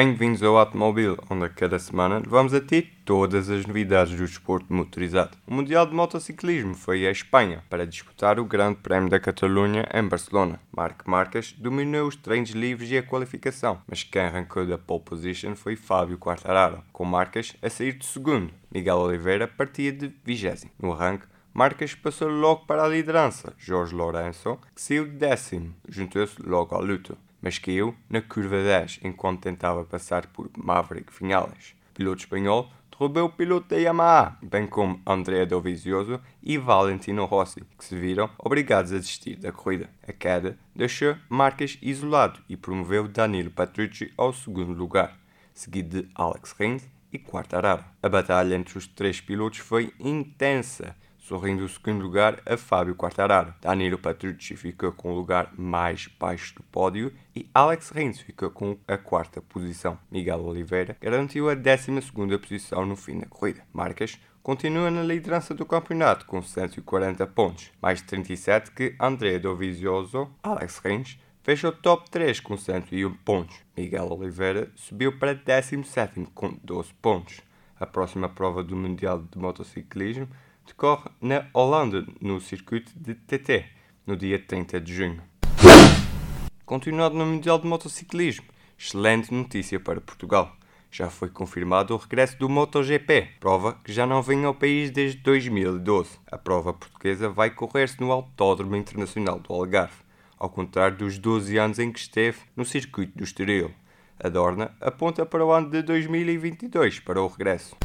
Bem-vindos ao Automóvel, onde a cada semana vamos a ti todas as novidades do desporto motorizado. O Mundial de Motociclismo foi à Espanha para disputar o Grande Prémio da Catalunha em Barcelona. Marc Marques dominou os treinos livres e a qualificação, mas quem arrancou da pole position foi Fábio Quartararo, com Marques a sair de segundo. Miguel Oliveira partia de vigésimo. No arranque, Marques passou logo para a liderança. Jorge Lourenço, que saiu de décimo, juntou-se logo ao luto mas caiu na curva 10 enquanto tentava passar por Maverick Vinales. O piloto espanhol derrubou o piloto da Yamaha, bem como Andrea Dovizioso e Valentino Rossi, que se viram obrigados a desistir da corrida. A queda deixou Marques isolado e promoveu Danilo Petrucci ao segundo lugar, seguido de Alex Rins e Quartararo. A batalha entre os três pilotos foi intensa sorrindo o segundo lugar a Fábio Quartararo. Danilo Petrucci ficou com o lugar mais baixo do pódio e Alex Rins ficou com a quarta posição. Miguel Oliveira garantiu a 12 posição no fim da corrida. Marcas continua na liderança do campeonato com 140 pontos, mais 37 que André Dovizioso, Alex Rins, fechou top 3 com 101 pontos. Miguel Oliveira subiu para 17 com 12 pontos. A próxima prova do Mundial de Motociclismo decorre na Holanda, no circuito de TT, no dia 30 de junho. Continuado no Mundial de Motociclismo, excelente notícia para Portugal. Já foi confirmado o regresso do MotoGP, prova que já não vem ao país desde 2012. A prova portuguesa vai correr-se no Autódromo Internacional do Algarve, ao contrário dos 12 anos em que esteve no circuito do Estoril. A Dorna aponta para o ano de 2022 para o regresso.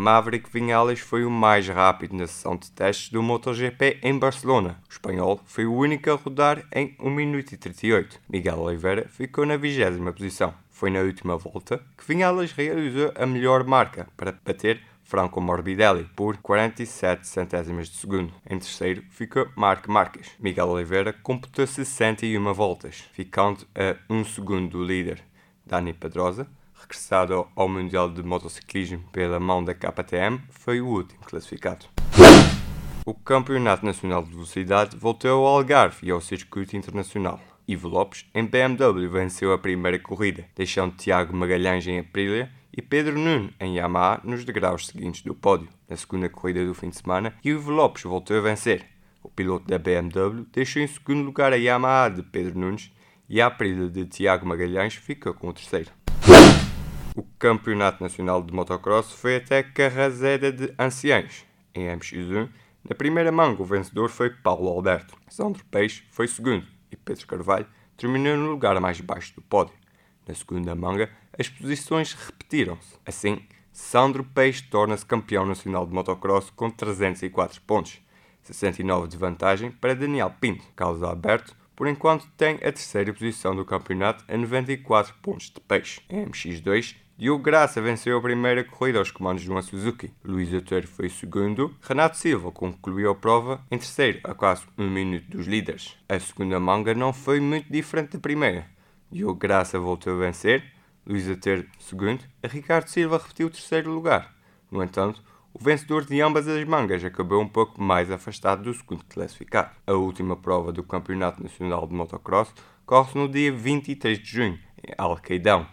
Maverick Vinales foi o mais rápido na sessão de testes do MotoGP em Barcelona. O espanhol foi o único a rodar em 1 minuto e 38. Miguel Oliveira ficou na vigésima posição. Foi na última volta que Vinales realizou a melhor marca para bater Franco Morbidelli por 47 centésimas de segundo. Em terceiro ficou Marc Marques. Miguel Oliveira completou 61 voltas, ficando a 1 segundo do líder. Dani Pedrosa regressado ao Mundial de Motociclismo pela mão da KTM, foi o último classificado. O Campeonato Nacional de Velocidade voltou ao Algarve e ao Circuito Internacional. Ivo Lopes, em BMW, venceu a primeira corrida, deixando Tiago Magalhães em Aprilia e Pedro Nuno em Yamaha nos degraus seguintes do pódio. Na segunda corrida do fim de semana, Ivo Lopes voltou a vencer. O piloto da BMW deixou em segundo lugar a Yamaha de Pedro Nunes e a Aprilia de Tiago Magalhães ficou com o terceiro. Campeonato Nacional de Motocross foi até Carrazeda de Anciães, em MX1. Na primeira manga, o vencedor foi Paulo Alberto. Sandro Peixe foi segundo e Pedro Carvalho terminou no lugar mais baixo do pódio. Na segunda manga, as posições repetiram-se. Assim, Sandro Peixe torna-se campeão nacional de motocross com 304 pontos, 69 de vantagem para Daniel Pinto. Carlos Alberto por enquanto tem a terceira posição do campeonato a 94 pontos de peixe. Em MX2, Diogo Graça venceu a primeira corrida aos comandos de uma Suzuki. Luís Oteiro foi segundo. Renato Silva concluiu a prova em terceiro, a quase um minuto dos líderes. A segunda manga não foi muito diferente da primeira. Diogo Graça voltou a vencer. Luís Oteiro segundo. Ricardo Silva repetiu o terceiro lugar. No entanto, o vencedor de ambas as mangas acabou um pouco mais afastado do segundo classificado. A última prova do Campeonato Nacional de Motocross corre-se no dia 23 de junho, em Alcaidão.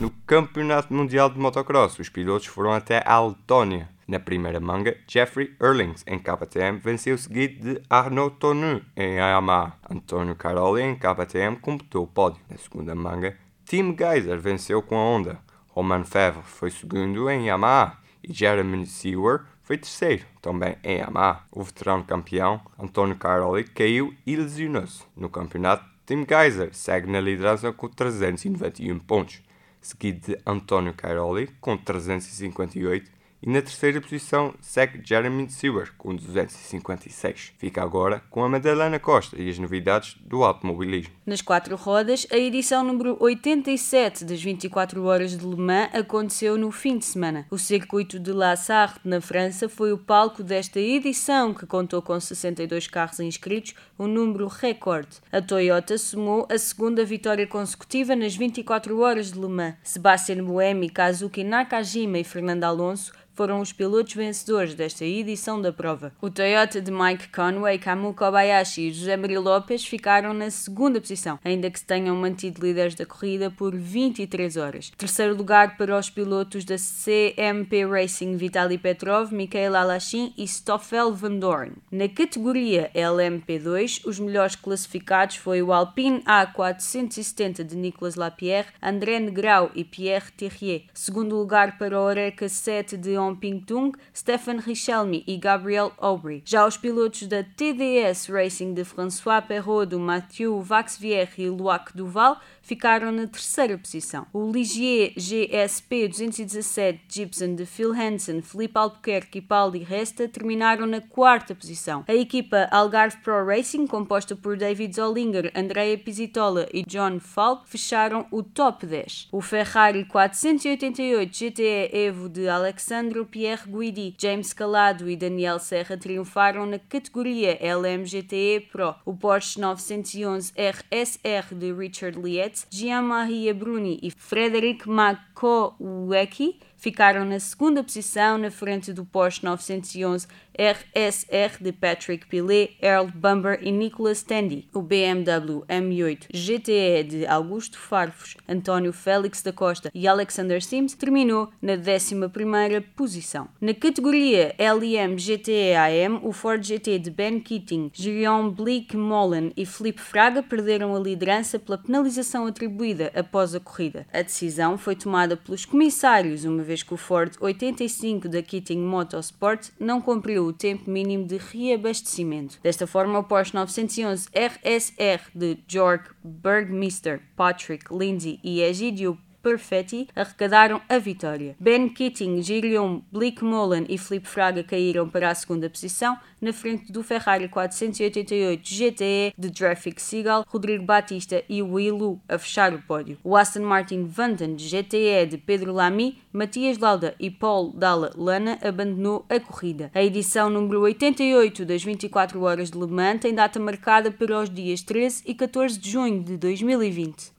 No Campeonato Mundial de Motocross, os pilotos foram até a Letónia. Na primeira manga, Jeffrey Erlings, em KTM, venceu seguido de Arnaud Tonu, em Yamaha. Antonio Caroli, em KTM, completou o pódio. Na segunda manga, Tim Geiser venceu com a Honda. Roman Fevre foi segundo em Yamaha e Jeremy Sewer foi terceiro, também em Yamaha. O veterano campeão, Antonio Caroli, caiu e lesionou-se. No campeonato, Tim Geiser segue na liderança com 391 pontos, seguido de Antonio Caroli com 358 e na terceira posição segue Jeremy Sewer com 256. Fica agora com a Madalena Costa e as novidades do automobilismo. Nas quatro rodas, a edição número 87 das 24 horas de Le Mans aconteceu no fim de semana. O circuito de La Sarre, na França, foi o palco desta edição, que contou com 62 carros inscritos, um número recorde. A Toyota somou a segunda vitória consecutiva nas 24 horas de Le Mans. Sebastian Buemi, Kazuki Nakajima e Fernando Alonso foram os pilotos vencedores desta edição da prova. O Toyota de Mike Conway, Kamil Kobayashi e José Maria Lopes ficaram na segunda posição, ainda que se tenham mantido líderes da corrida por 23 horas. Terceiro lugar para os pilotos da CMP Racing Vitaly Petrov, Mikhail Alashin e Stoffel Van Dorn. Na categoria LMP2, os melhores classificados foi o Alpine A470 de Nicolas Lapierre, André Negrau e Pierre Terrier. Segundo lugar para o Oreca 7 de Ping Tung, Stefan Richelmi e Gabriel Aubry. Já os pilotos da TDS Racing de François Perrault, Mathieu Vaxvier e Loac Duval ficaram na terceira posição. O Ligier GSP 217 Gibson de Phil Hansen, Felipe Albuquerque e Paulo Di Resta terminaram na quarta posição. A equipa Algarve Pro Racing, composta por David Zollinger, Andrea Pizzitola e John Falk, fecharam o top 10. O Ferrari 488 GTE Evo de Alexandre Pierre Guidi, James Calado e Daniel Serra triunfaram na categoria LMGTE Pro. O Porsche 911 RSR de Richard Lietz Jean-Marie Bruni e Frederic Makowecki ficaram na segunda posição na frente do Porsche 911 RSR de Patrick Pilet, Earl Bumber e Nicholas Tandy. O BMW M8 GTE de Augusto Farfus, António Félix da Costa e Alexander Sims terminou na 11ª posição. Na categoria LM GTE AM, o Ford GT de Ben Keating, Guillaume Blick Mullen e Felipe Fraga perderam a liderança pela penalização atribuída após a corrida. A decisão foi tomada pelos comissários, uma vez que o Ford 85 da Keating Motorsport não cumpriu o tempo mínimo de reabastecimento. Desta forma, o Porsche 911 RSR de Georg Bergmister, Patrick Lindsay e Egidio Perfetti arrecadaram a vitória. Ben Keating, Gilliam Blickmolen e Felipe Fraga caíram para a segunda posição, na frente do Ferrari 488 GTE de Traffic Seagull, Rodrigo Batista e Willu a fechar o pódio. O Aston Martin Vantage GTE de Pedro Lamy, Matias Lauda e Paul Dalla Lana abandonou a corrida. A edição número 88 das 24 horas de Le Mans tem data marcada para os dias 13 e 14 de junho de 2020.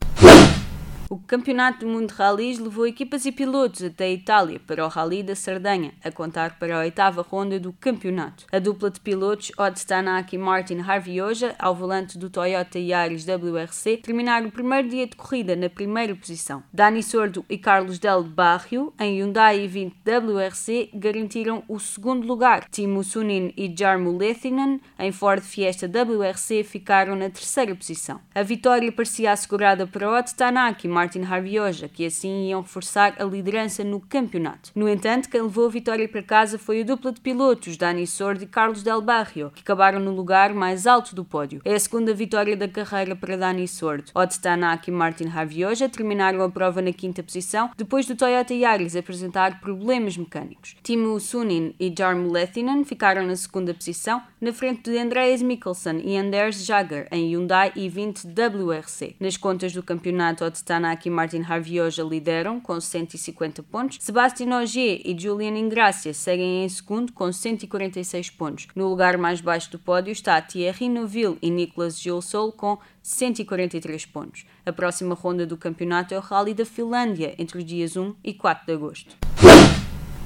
O Campeonato do Mundo de Rallys levou equipas e pilotos até a Itália para o Rally da Sardanha, a contar para a oitava ronda do campeonato. A dupla de pilotos Odd Stanak e Martin Harvioja, ao volante do Toyota Yaris WRC, terminaram o primeiro dia de corrida na primeira posição. Dani Sordo e Carlos Del Barrio, em Hyundai 20 WRC, garantiram o segundo lugar. Timo Sunin e Jarmo Lethinen, em Ford Fiesta WRC, ficaram na terceira posição. A vitória parecia assegurada para Odd Stanak e Martin Harvioja, que assim iam reforçar a liderança no campeonato. No entanto, quem levou a vitória para casa foi a dupla de pilotos, Dani Sordo e Carlos Del Barrio, que acabaram no lugar mais alto do pódio. É a segunda vitória da carreira para Dani Sordo. Odd Tanak e Martin Harvioja terminaram a prova na quinta posição, depois do Toyota Yaris apresentar problemas mecânicos. Timo Sunin e Jarmo Lethinen ficaram na segunda posição, na frente de Andreas Mikkelsen e Anders Jager em Hyundai i20 WRC. Nas contas do campeonato, Odd Tanak Tanak e Martin Harvioja lideram com 150 pontos. Sebastian Ogier e Julian Ingracia seguem em segundo com 146 pontos. No lugar mais baixo do pódio está Thierry Neuville e Nicolas Gilsol com 143 pontos. A próxima ronda do campeonato é o Rally da Finlândia entre os dias 1 e 4 de agosto.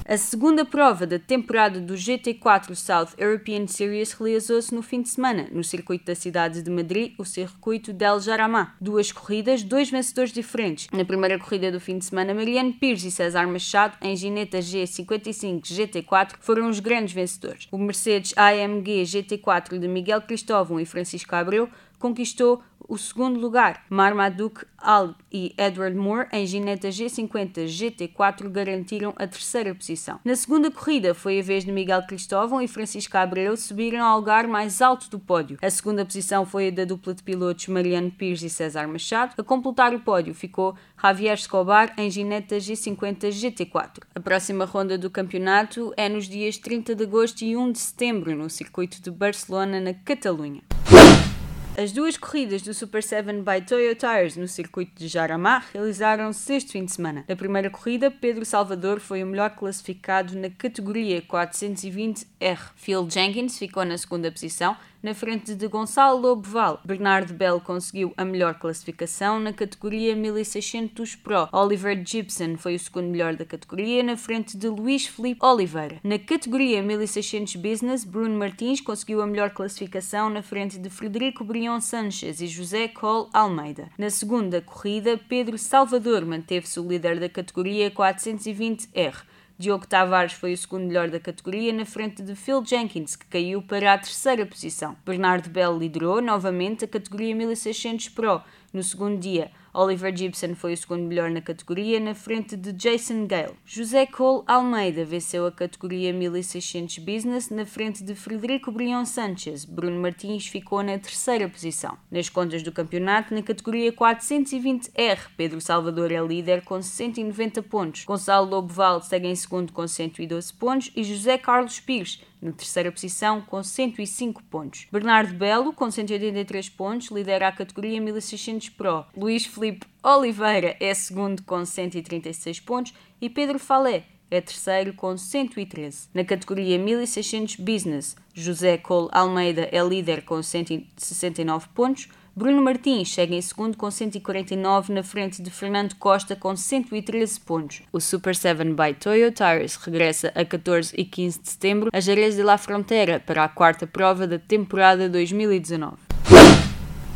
A segunda prova da temporada do GT4 South European Series realizou-se no fim de semana, no circuito da cidade de Madrid, o circuito del Jarama. Duas corridas, dois vencedores diferentes. Na primeira corrida do fim de semana, Mariano Pires e César Machado, em Gineta G55 GT4, foram os grandes vencedores. O Mercedes AMG GT4 de Miguel Cristóvão e Francisco Abreu conquistou o segundo lugar. Marmaduke Al e Edward Moore em Gineta G50 GT4 garantiram a terceira posição. Na segunda corrida foi a vez de Miguel Cristóvão e Francisco Abreu subirem ao lugar mais alto do pódio. A segunda posição foi a da dupla de pilotos Mariano Pires e César Machado. A completar o pódio ficou Javier Escobar em Gineta G50 GT4. A próxima ronda do campeonato é nos dias 30 de agosto e 1 de setembro no circuito de Barcelona, na Catalunha. As duas corridas do Super 7 by Toyo Tires no circuito de Jarama realizaram-se este fim de semana. Na primeira corrida, Pedro Salvador foi o melhor classificado na categoria 420R. Phil Jenkins ficou na segunda posição, na frente de Gonçalo Loboval. Bernardo Bell conseguiu a melhor classificação na categoria 1600 Pro. Oliver Gibson foi o segundo melhor da categoria, na frente de Luís Felipe Oliveira. Na categoria 1600 Business, Bruno Martins conseguiu a melhor classificação na frente de Frederico Brion Sanchez e José Cole Almeida. Na segunda corrida, Pedro Salvador manteve-se o líder da categoria 420R. Diogo Tavares foi o segundo melhor da categoria, na frente de Phil Jenkins, que caiu para a terceira posição. Bernardo Bell liderou novamente a categoria 1600 Pro no segundo dia. Oliver Gibson foi o segundo melhor na categoria, na frente de Jason Gale. José Cole Almeida venceu a categoria 1600 Business, na frente de Frederico Brion Sanchez. Bruno Martins ficou na terceira posição. Nas contas do campeonato, na categoria 420R, Pedro Salvador é líder com 190 pontos. Gonçalo Loboval segue em segundo com 112 pontos e José Carlos Pires na terceira posição com 105 pontos. Bernardo Belo, com 183 pontos, lidera a categoria 1600 Pro. Luís Felipe Oliveira é segundo com 136 pontos e Pedro Falé é terceiro com 113. Na categoria 1600 Business, José Cole Almeida é líder com 169 pontos. Bruno Martins chega em segundo com 149 na frente de Fernando Costa com 113 pontos. O Super 7 by Toyo Tires regressa a 14 e 15 de setembro a Jerez de la Frontera para a quarta prova da temporada 2019.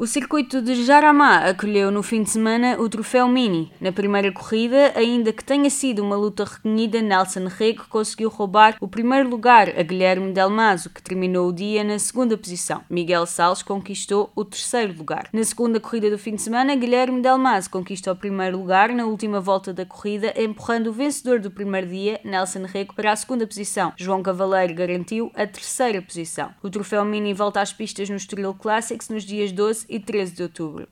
O circuito de Jaramá acolheu no fim de semana o Troféu Mini. Na primeira corrida, ainda que tenha sido uma luta reconhecida, Nelson Rego conseguiu roubar o primeiro lugar a Guilherme Delmaso, que terminou o dia na segunda posição. Miguel Salles conquistou o terceiro lugar. Na segunda corrida do fim de semana, Guilherme Delmaso conquista o primeiro lugar na última volta da corrida, empurrando o vencedor do primeiro dia, Nelson Rego, para a segunda posição. João Cavaleiro garantiu a terceira posição. O Troféu Mini volta às pistas no Estoril Classics nos dias 12 e 13 de outubro.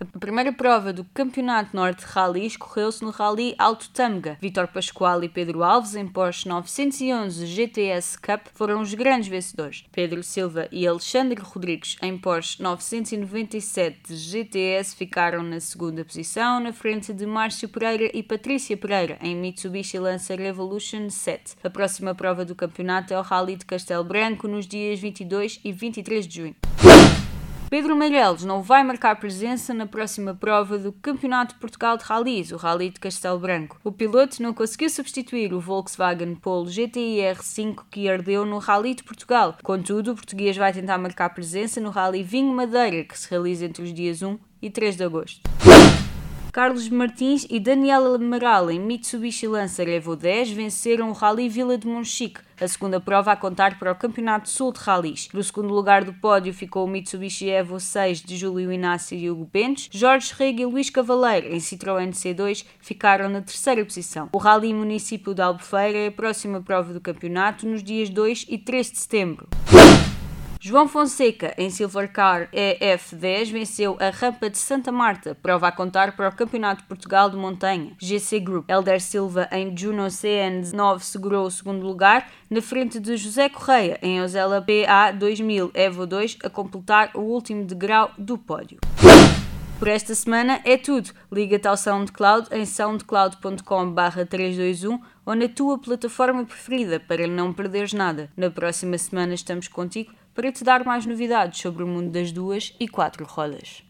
A primeira prova do Campeonato Norte de Rallys correu-se no Rally Alto Tâmega. Vitor Pascoal e Pedro Alves, em Porsche 911 GTS Cup, foram os grandes vencedores. Pedro Silva e Alexandre Rodrigues, em Porsche 997 GTS, ficaram na segunda posição, na frente de Márcio Pereira e Patrícia Pereira, em Mitsubishi Lancer Revolution 7. A próxima prova do campeonato é o Rally de Castelo Branco, nos dias 22 e 23 de junho. Pedro Meirelles não vai marcar presença na próxima prova do Campeonato de Portugal de Rallys, o Rally de Castelo Branco. O piloto não conseguiu substituir o Volkswagen Polo GTI R5 que ardeu no Rally de Portugal. Contudo, o português vai tentar marcar presença no Rally Vinho Madeira, que se realiza entre os dias 1 e 3 de agosto. Carlos Martins e Daniela Amaral em Mitsubishi Lancer Evo 10 venceram o Rally Vila de Monchique, a segunda prova a contar para o Campeonato Sul de Rallys. No segundo lugar do pódio ficou o Mitsubishi Evo 6 de Júlio Inácio e Hugo Bentes. Jorge Rega e Luís Cavaleiro, em Citroën C2, ficaram na terceira posição. O Rally Município de Albufeira é a próxima prova do campeonato nos dias 2 e 3 de setembro. João Fonseca, em Silvercar EF10, venceu a rampa de Santa Marta, prova a contar para o Campeonato de Portugal de Montanha. GC Group. Elder Silva, em Juno CN9, segurou o segundo lugar, na frente de José Correia, em Ozela PA 2000 Evo 2, a completar o último degrau do pódio. Por esta semana é tudo. Liga-te ao SoundCloud em soundcloud.com/321 ou na tua plataforma preferida para não perderes nada. Na próxima semana estamos contigo para te dar mais novidades sobre o mundo das duas e quatro rodas.